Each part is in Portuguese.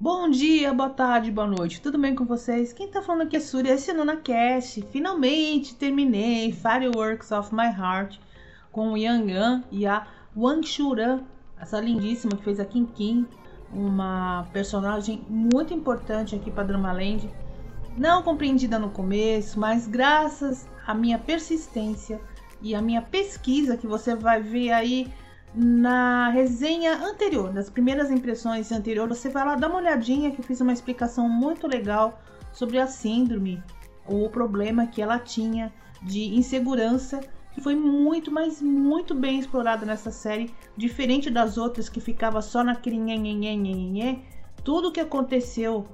Bom dia, boa tarde, boa noite, tudo bem com vocês? Quem tá falando aqui é Surya, esse é o Nona Cast. Finalmente terminei Fireworks of My Heart com o Yang Yan e a Wang Shuran, essa lindíssima que fez a Kim Kim, uma personagem muito importante aqui para Dramaland. Não compreendida no começo, mas graças à minha persistência e à minha pesquisa que você vai ver aí na resenha anterior, das primeiras impressões anterior, você vai lá dar uma olhadinha que eu fiz uma explicação muito legal sobre a síndrome ou o problema que ela tinha de insegurança, que foi muito, mas muito bem explorado nessa série, diferente das outras que ficava só naquele nhenhenhenhenhenhê. Tudo que aconteceu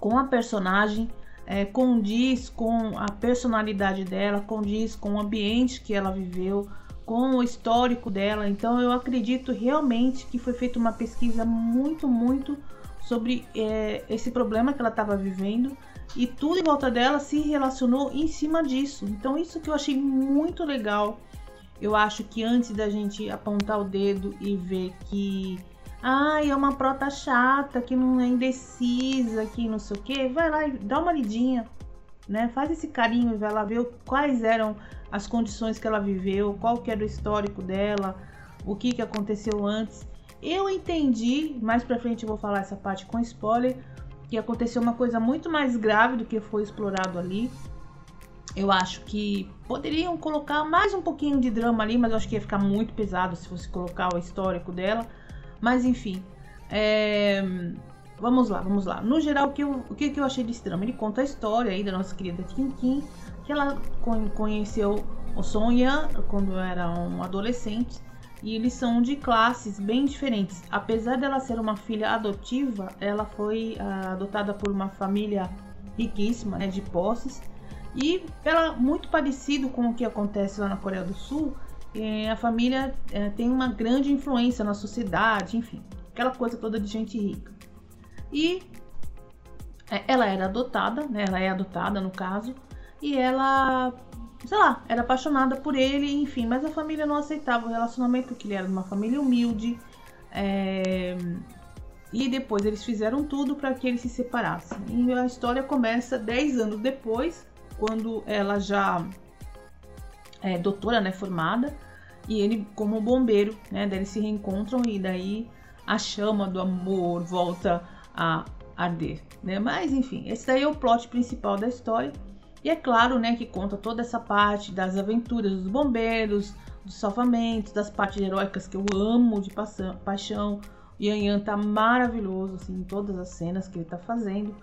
com a personagem é, condiz com a personalidade dela, condiz com o ambiente que ela viveu, com o histórico dela. Então eu acredito realmente que foi feita uma pesquisa muito, muito sobre é, esse problema que ela estava vivendo e tudo em volta dela se relacionou em cima disso. Então isso que eu achei muito legal. Eu acho que antes da gente apontar o dedo e ver que ai, é uma prota chata, que não é indecisa, que não sei o que, vai lá e dá uma lidinha, né? Faz esse carinho e vai lá ver quais eram as condições que ela viveu, qual que era o histórico dela, o que, que aconteceu antes. Eu entendi, mais pra frente eu vou falar essa parte com spoiler, que aconteceu uma coisa muito mais grave do que foi explorado ali. Eu acho que poderiam colocar mais um pouquinho de drama ali, mas eu acho que ia ficar muito pesado se fosse colocar o histórico dela. Mas enfim, é... vamos lá, vamos lá. No geral, o que, eu, o que eu achei desse drama? Ele conta a história aí da nossa querida Kim Kim, que ela conheceu o Sonja quando era um adolescente e eles são de classes bem diferentes. Apesar dela ser uma filha adotiva, ela foi uh, adotada por uma família riquíssima, né, de posses. E ela muito parecido com o que acontece lá na Coreia do Sul, eh, a família eh, tem uma grande influência na sociedade, enfim, aquela coisa toda de gente rica. E eh, ela era adotada, né? Ela é adotada no caso, e ela sei lá, era apaixonada por ele, enfim, mas a família não aceitava o relacionamento, que ele era de uma família humilde. É... E depois eles fizeram tudo para que eles se separassem. E a história começa 10 anos depois, quando ela já é doutora, né, formada, e ele como bombeiro, né, daí eles se reencontram e daí a chama do amor volta a arder, né? Mas enfim, esse daí é o plot principal da história. E é claro, né, que conta toda essa parte das aventuras dos bombeiros, dos salvamentos, das partes heróicas que eu amo de paixão. O Yan Yan tá maravilhoso, assim, em todas as cenas que ele tá fazendo.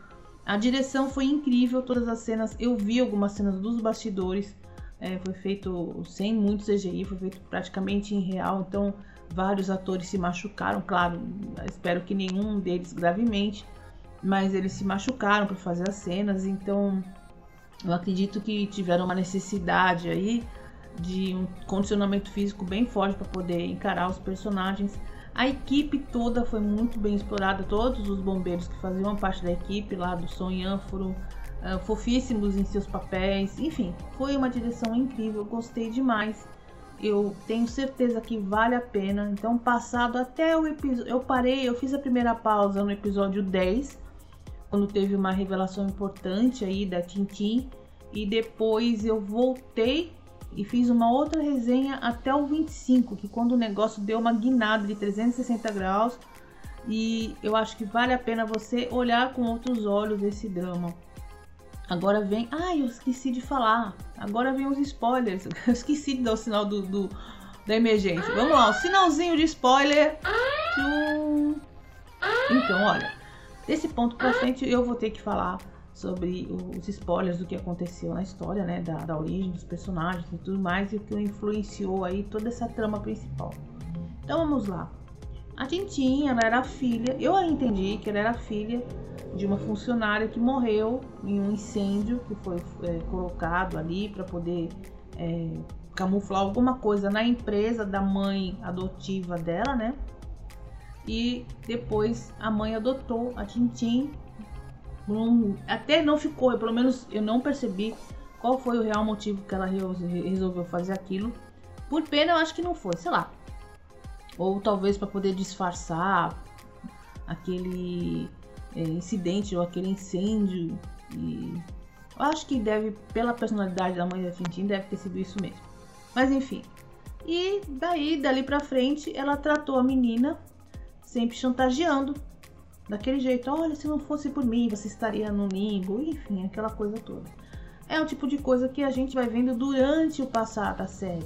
A direção foi incrível, todas as cenas. Eu vi algumas cenas dos bastidores. É, foi feito sem muito CGI, foi feito praticamente em real. Então, vários atores se machucaram. Claro, espero que nenhum deles gravemente, mas eles se machucaram para fazer as cenas. Então, eu acredito que tiveram uma necessidade aí de um condicionamento físico bem forte para poder encarar os personagens. A equipe toda foi muito bem explorada, todos os bombeiros que faziam parte da equipe lá do Sonhã foram uh, fofíssimos em seus papéis. Enfim, foi uma direção incrível, gostei demais. Eu tenho certeza que vale a pena. Então, passado até o episódio, eu parei, eu fiz a primeira pausa no episódio 10 quando teve uma revelação importante aí da Tintin. E depois eu voltei e fiz uma outra resenha até o 25, que quando o negócio deu uma guinada de 360 graus. E eu acho que vale a pena você olhar com outros olhos esse drama. Agora vem. Ah, eu esqueci de falar. Agora vem os spoilers. Eu esqueci de dar o sinal do, do da emergência. Vamos lá, o sinalzinho de spoiler. Então, olha. Desse ponto pra frente eu vou ter que falar sobre os spoilers do que aconteceu na história, né? Da, da origem dos personagens e tudo mais, e o que influenciou aí toda essa trama principal. Então vamos lá. A Tintin, ela era filha, eu entendi que ela era filha de uma funcionária que morreu em um incêndio que foi é, colocado ali para poder é, camuflar alguma coisa na empresa da mãe adotiva dela, né? E depois a mãe adotou a Tintin. Até não ficou, pelo menos eu não percebi qual foi o real motivo que ela resolveu fazer aquilo. Por pena, eu acho que não foi, sei lá. Ou talvez para poder disfarçar aquele é, incidente ou aquele incêndio. E eu acho que deve, pela personalidade da mãe da Tintin, deve ter sido isso mesmo. Mas enfim. E daí, dali pra frente, ela tratou a menina sempre chantageando. Daquele jeito, olha, se não fosse por mim, você estaria no limbo, enfim, aquela coisa toda. É o tipo de coisa que a gente vai vendo durante o passar da série.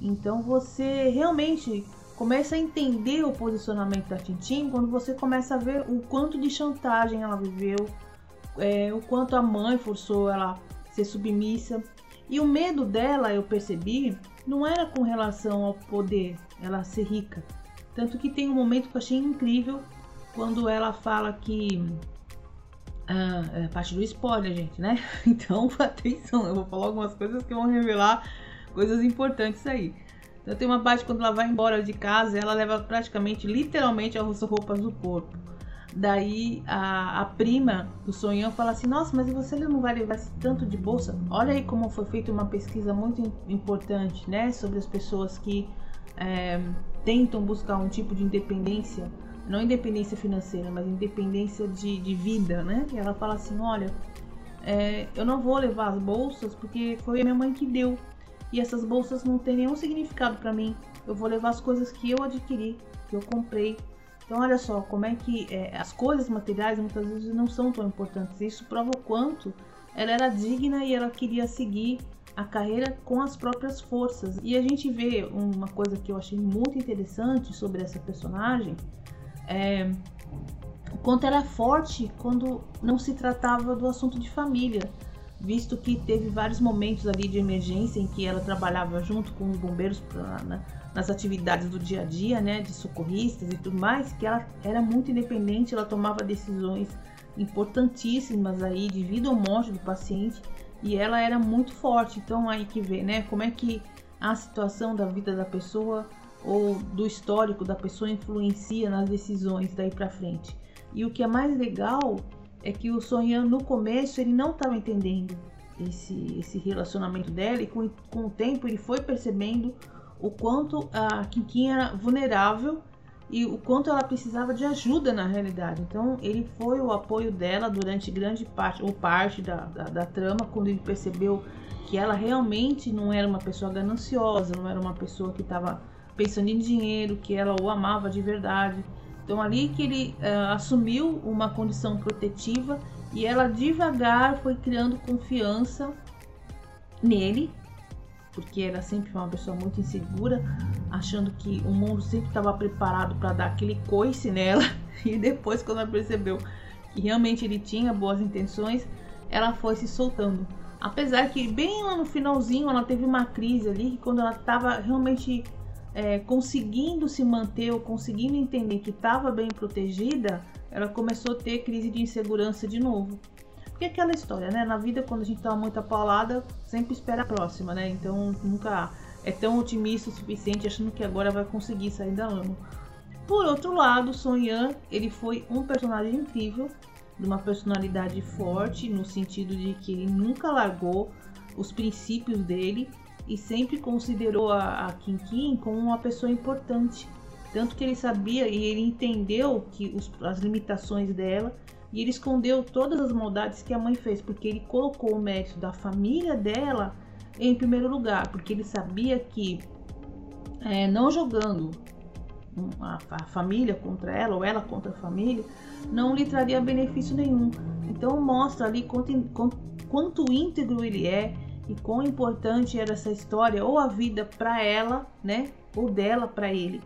Então você realmente começa a entender o posicionamento da Tintin quando você começa a ver o quanto de chantagem ela viveu, é, o quanto a mãe forçou ela a ser submissa. E o medo dela, eu percebi, não era com relação ao poder, ela ser rica. Tanto que tem um momento que eu achei incrível quando ela fala que. Ah, é parte do spoiler, gente, né? Então, atenção, eu vou falar algumas coisas que vão revelar coisas importantes aí. Então tem uma parte quando ela vai embora de casa, ela leva praticamente, literalmente, as roupas do corpo. Daí a, a prima do Sonhão fala assim: Nossa, mas você não vai levar tanto de bolsa? Olha aí como foi feita uma pesquisa muito importante, né? Sobre as pessoas que é, tentam buscar um tipo de independência, não independência financeira, mas independência de, de vida, né? E ela fala assim: Olha, é, eu não vou levar as bolsas porque foi a minha mãe que deu e essas bolsas não têm nenhum significado para mim. Eu vou levar as coisas que eu adquiri, que eu comprei. Então olha só como é que é, as coisas materiais muitas vezes não são tão importantes. Isso prova o quanto ela era digna e ela queria seguir a carreira com as próprias forças. E a gente vê uma coisa que eu achei muito interessante sobre essa personagem, é o quanto ela é forte quando não se tratava do assunto de família visto que teve vários momentos ali de emergência em que ela trabalhava junto com os bombeiros pra, né, nas atividades do dia a dia, né, de socorristas e tudo mais, que ela era muito independente, ela tomava decisões importantíssimas aí de vida ou morte do paciente e ela era muito forte. Então aí que vê, né, como é que a situação da vida da pessoa ou do histórico da pessoa influencia nas decisões daí para frente. E o que é mais legal é que o Sonhan no começo ele não estava entendendo esse, esse relacionamento dela e com, com o tempo ele foi percebendo o quanto a Kinkin era vulnerável e o quanto ela precisava de ajuda na realidade. Então ele foi o apoio dela durante grande parte ou parte da, da, da trama quando ele percebeu que ela realmente não era uma pessoa gananciosa, não era uma pessoa que estava pensando em dinheiro, que ela o amava de verdade. Então ali que ele uh, assumiu uma condição protetiva e ela devagar foi criando confiança nele, porque ela sempre uma pessoa muito insegura, achando que o mundo sempre estava preparado para dar aquele coice nela. E depois, quando ela percebeu que realmente ele tinha boas intenções, ela foi se soltando. Apesar que bem lá no finalzinho ela teve uma crise ali, quando ela estava realmente é, conseguindo se manter ou conseguindo entender que estava bem protegida, ela começou a ter crise de insegurança de novo. Porque é aquela história, né? Na vida, quando a gente tá muito apalada, sempre espera a próxima, né? Então nunca é tão otimista o suficiente achando que agora vai conseguir sair da lama. Por outro lado, Son Yan, ele foi um personagem incrível, de uma personalidade forte, no sentido de que ele nunca largou os princípios dele e sempre considerou a, a Kim Kim como uma pessoa importante. Tanto que ele sabia e ele entendeu que os, as limitações dela e ele escondeu todas as maldades que a mãe fez, porque ele colocou o mérito da família dela em primeiro lugar, porque ele sabia que é, não jogando a, a, família contra ela ou ela contra a família não lhe traria benefício nenhum. Então mostra ali quanto, quanto íntegro ele é e quão importante era essa história ou a vida para ela, né, ou dela para ele.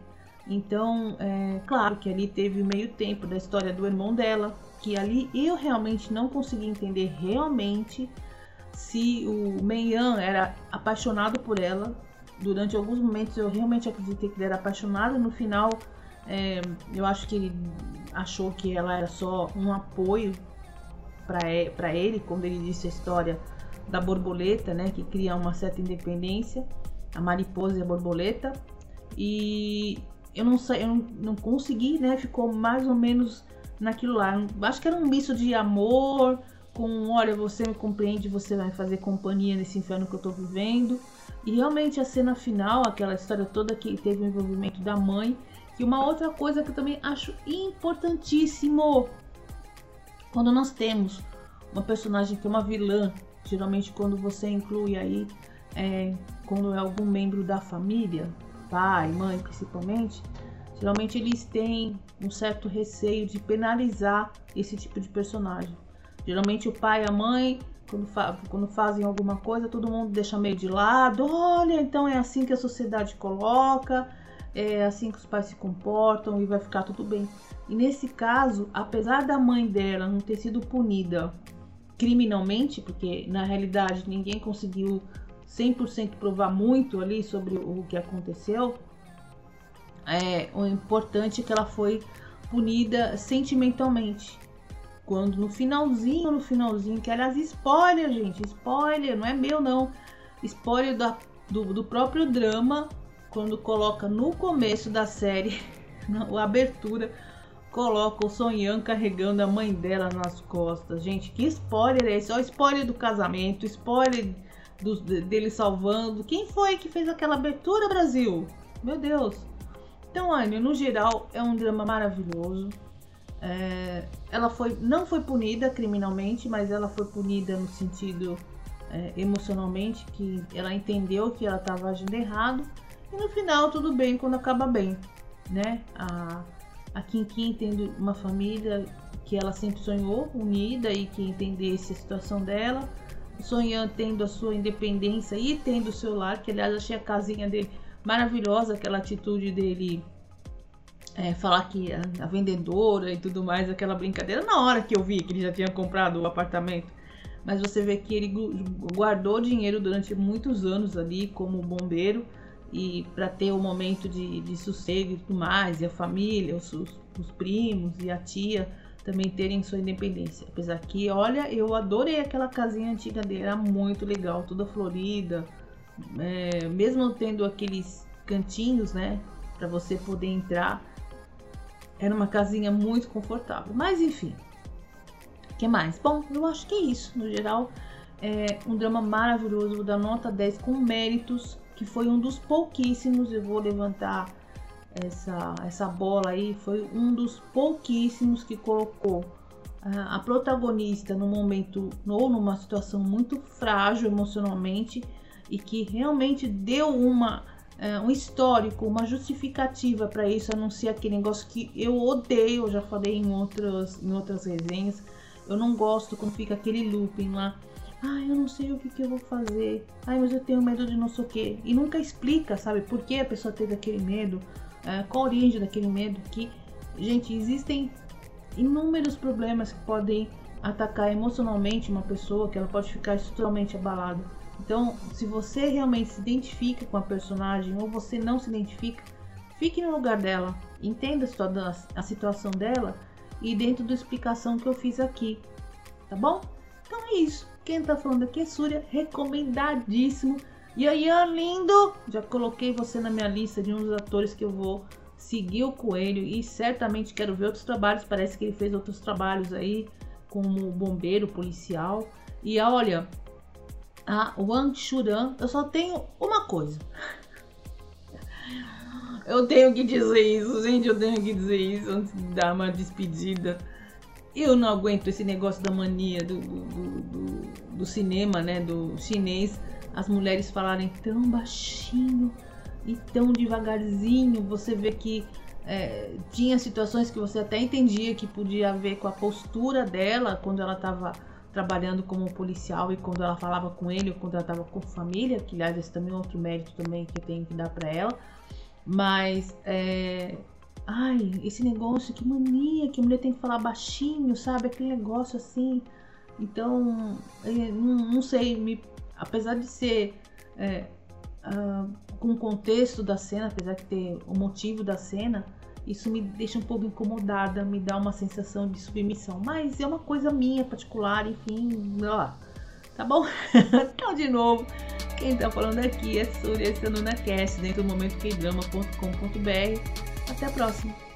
Então, é claro que ali teve o meio tempo da história do irmão dela, que ali eu realmente não consegui entender realmente se o Meian era apaixonado por ela. Durante alguns momentos eu realmente acreditei que ele era apaixonado. No final, é, eu acho que ele achou que ela era só um apoio para ele, quando ele disse a história da borboleta, né, que cria uma certa independência, a mariposa e a borboleta. E eu não sei, eu não, não consegui, né? Ficou mais ou menos naquilo lá. Acho que era um misto de amor com, olha, você me compreende, você vai fazer companhia nesse inferno que eu tô vivendo. E realmente a cena final, aquela história toda que teve o envolvimento da mãe. E uma outra coisa que eu também acho importantíssimo, quando nós temos uma personagem que é uma vilã, geralmente quando você inclui aí, é, quando é algum membro da família, pai, mãe principalmente, geralmente eles têm um certo receio de penalizar esse tipo de personagem. Geralmente o pai e a mãe, quando, fa quando fazem alguma coisa, todo mundo deixa meio de lado. Olha, então é assim que a sociedade coloca, é assim que os pais se comportam e vai ficar tudo bem. E nesse caso, apesar da mãe dela não ter sido punida criminalmente, porque na realidade ninguém conseguiu 100% provar muito ali sobre o que aconteceu, é, o importante é que ela foi punida sentimentalmente. Quando no finalzinho, no finalzinho, que aliás, spoiler, gente, spoiler, não é meu não. Spoiler da, do, do próprio drama, quando coloca no começo da série, na abertura, coloca o Sonhan carregando a mãe dela nas costas. Gente, que spoiler é esse? O spoiler do casamento, spoiler do, dele salvando. Quem foi que fez aquela abertura, Brasil? Meu Deus. Então, Anne, no geral, é um drama maravilhoso. É, ela foi, não foi punida criminalmente, mas ela foi punida no sentido é, emocionalmente, que ela entendeu que ela estava agindo errado. E no final, tudo bem quando acaba bem, né? A, a Kim tendo uma família que ela sempre sonhou, unida e que entendesse a situação dela. Sonhando tendo a sua independência e tendo o seu lar, que aliás achei a casinha dele maravilhosa, aquela atitude dele é, falar que a, a, vendedora e tudo mais, aquela brincadeira, na hora que eu vi que ele já tinha comprado o apartamento. Mas você vê que ele guardou dinheiro durante muitos anos ali como bombeiro e para ter o um momento de, de, sossego e tudo mais, e a família, os, os primos e a tia também terem sua independência. Apesar que, olha, eu adorei aquela casinha antiga dele, era muito legal, toda florida, é, mesmo tendo aqueles cantinhos, né, para você poder entrar, era uma casinha muito confortável. Mas enfim, que mais? Bom, eu acho que é isso. No geral, é um drama maravilhoso, vou dar nota 10 com méritos, que foi um dos pouquíssimos, eu vou levantar essa, essa bola aí, foi um dos pouquíssimos que colocou a, a protagonista no momento ou numa situação muito frágil emocionalmente e que realmente deu uma é, um histórico, uma justificativa para isso, a não ser aquele negócio que eu odeio, eu já falei em outras, em outras resenhas. Eu não gosto quando fica aquele looping lá. Ai, eu não sei o que, que eu vou fazer. Ai, mas eu tenho medo de não sei o que. E nunca explica, sabe, por que a pessoa teve aquele medo, é, qual a origem daquele medo. Que, gente, existem inúmeros problemas que podem atacar emocionalmente uma pessoa, que ela pode ficar totalmente abalada. Então, se você realmente se identifica com a personagem ou você não se identifica, fique no lugar dela, entenda a situação dela e dentro da explicação que eu fiz aqui, tá bom? Então é isso. Quem tá falando aqui é Súria, recomendadíssimo. E aí, lindo! Já coloquei você na minha lista de um dos atores que eu vou seguir o Coelho e certamente quero ver outros trabalhos. Parece que ele fez outros trabalhos aí como bombeiro, policial. E olha, a Wang Shuran, eu só tenho uma coisa. Eu tenho que dizer isso, gente, eu tenho que dizer isso antes de dar uma despedida. Eu não aguento esse negócio da mania do, do, do, do cinema, né, do chinês, as mulheres falarem tão baixinho e tão devagarzinho. Você vê que é, tinha situações que você até entendia que podia ver com a postura dela quando ela estava trabalhando como policial e quando ela falava com ele ou quando ela estava com família, que aliás esse também é outro mérito também que tenho que dar para ela. Mas é, ai, esse negócio, que mania que a mulher tem que falar baixinho, sabe? Aquele negócio assim. Então, é, não, sei, me, apesar de ser é, uh, com o contexto da cena, apesar de ter o motivo da cena, isso me deixa um pouco incomodada, me dá uma sensação de submissão. Mas é uma coisa minha particular, enfim, ó, tá bom? então, de novo, quem tá falando aqui é Surya Sanuna Cast, dentro do momento Até a próxima!